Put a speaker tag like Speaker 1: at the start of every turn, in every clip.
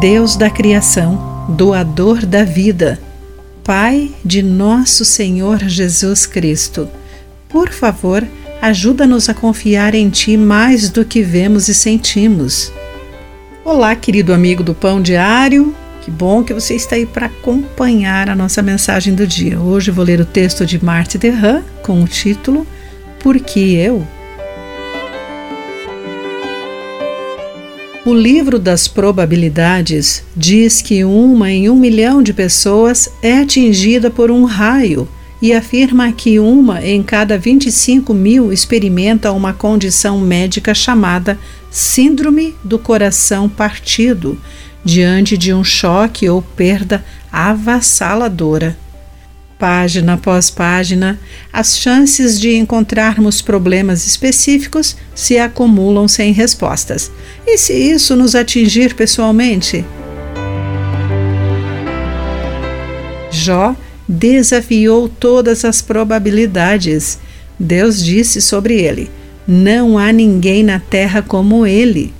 Speaker 1: Deus da criação, doador da vida, Pai de nosso Senhor Jesus Cristo, por favor, ajuda-nos a confiar em Ti mais do que vemos e sentimos. Olá, querido amigo do Pão Diário, que bom que você está aí para acompanhar a nossa mensagem do dia. Hoje vou ler o texto de Marthe Derran com o título Por que eu? O livro das probabilidades diz que uma em um milhão de pessoas é atingida por um raio e afirma que uma em cada 25 mil experimenta uma condição médica chamada Síndrome do Coração Partido, diante de um choque ou perda avassaladora página após página, as chances de encontrarmos problemas específicos se acumulam sem respostas. E se isso nos atingir pessoalmente? Jó desafiou todas as probabilidades. Deus disse sobre ele: Não há ninguém na terra como ele.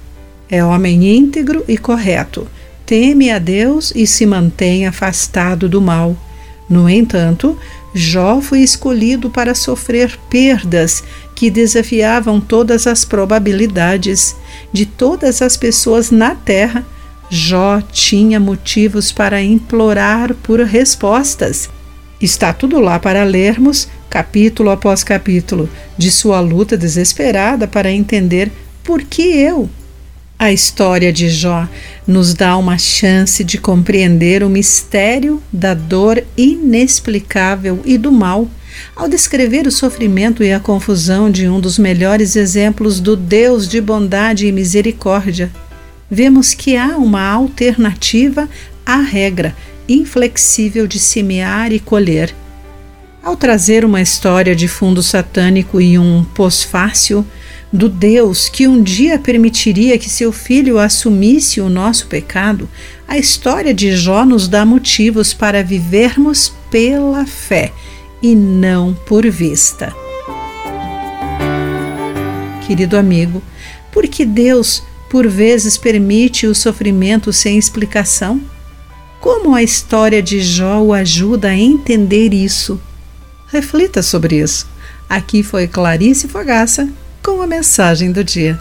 Speaker 1: É homem íntegro e correto. Teme a Deus e se mantém afastado do mal. No entanto, Jó foi escolhido para sofrer perdas que desafiavam todas as probabilidades. De todas as pessoas na terra, Jó tinha motivos para implorar por respostas. Está tudo lá para lermos, capítulo após capítulo, de sua luta desesperada para entender por que eu a história de Jó nos dá uma chance de compreender o mistério da dor inexplicável e do mal, ao descrever o sofrimento e a confusão de um dos melhores exemplos do Deus de bondade e misericórdia. Vemos que há uma alternativa à regra inflexível de semear e colher. Ao trazer uma história de fundo satânico e um pós-fácil, do Deus que um dia permitiria que seu filho assumisse o nosso pecado, a história de Jó nos dá motivos para vivermos pela fé e não por vista. Querido amigo, por que Deus por vezes permite o sofrimento sem explicação? Como a história de Jó o ajuda a entender isso? Reflita sobre isso. Aqui foi Clarice Fogaça com a mensagem do dia.